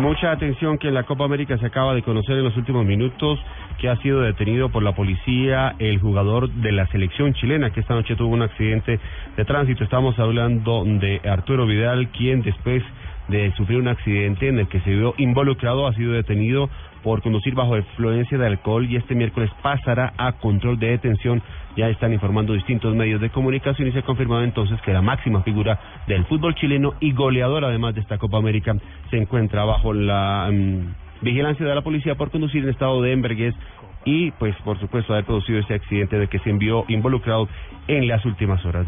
Mucha atención que en la Copa América se acaba de conocer en los últimos minutos que ha sido detenido por la policía el jugador de la selección chilena que esta noche tuvo un accidente de tránsito. Estamos hablando de Arturo Vidal, quien después de sufrir un accidente en el que se vio involucrado ha sido detenido por conducir bajo influencia de alcohol y este miércoles pasará a control de detención. Ya están informando distintos medios de comunicación y se ha confirmado entonces que la máxima figura del fútbol chileno y goleador además de esta Copa América se encuentra bajo la mm, vigilancia de la policía por conducir en estado de embriaguez y pues por supuesto haber producido ese accidente de que se envió involucrado en las últimas horas.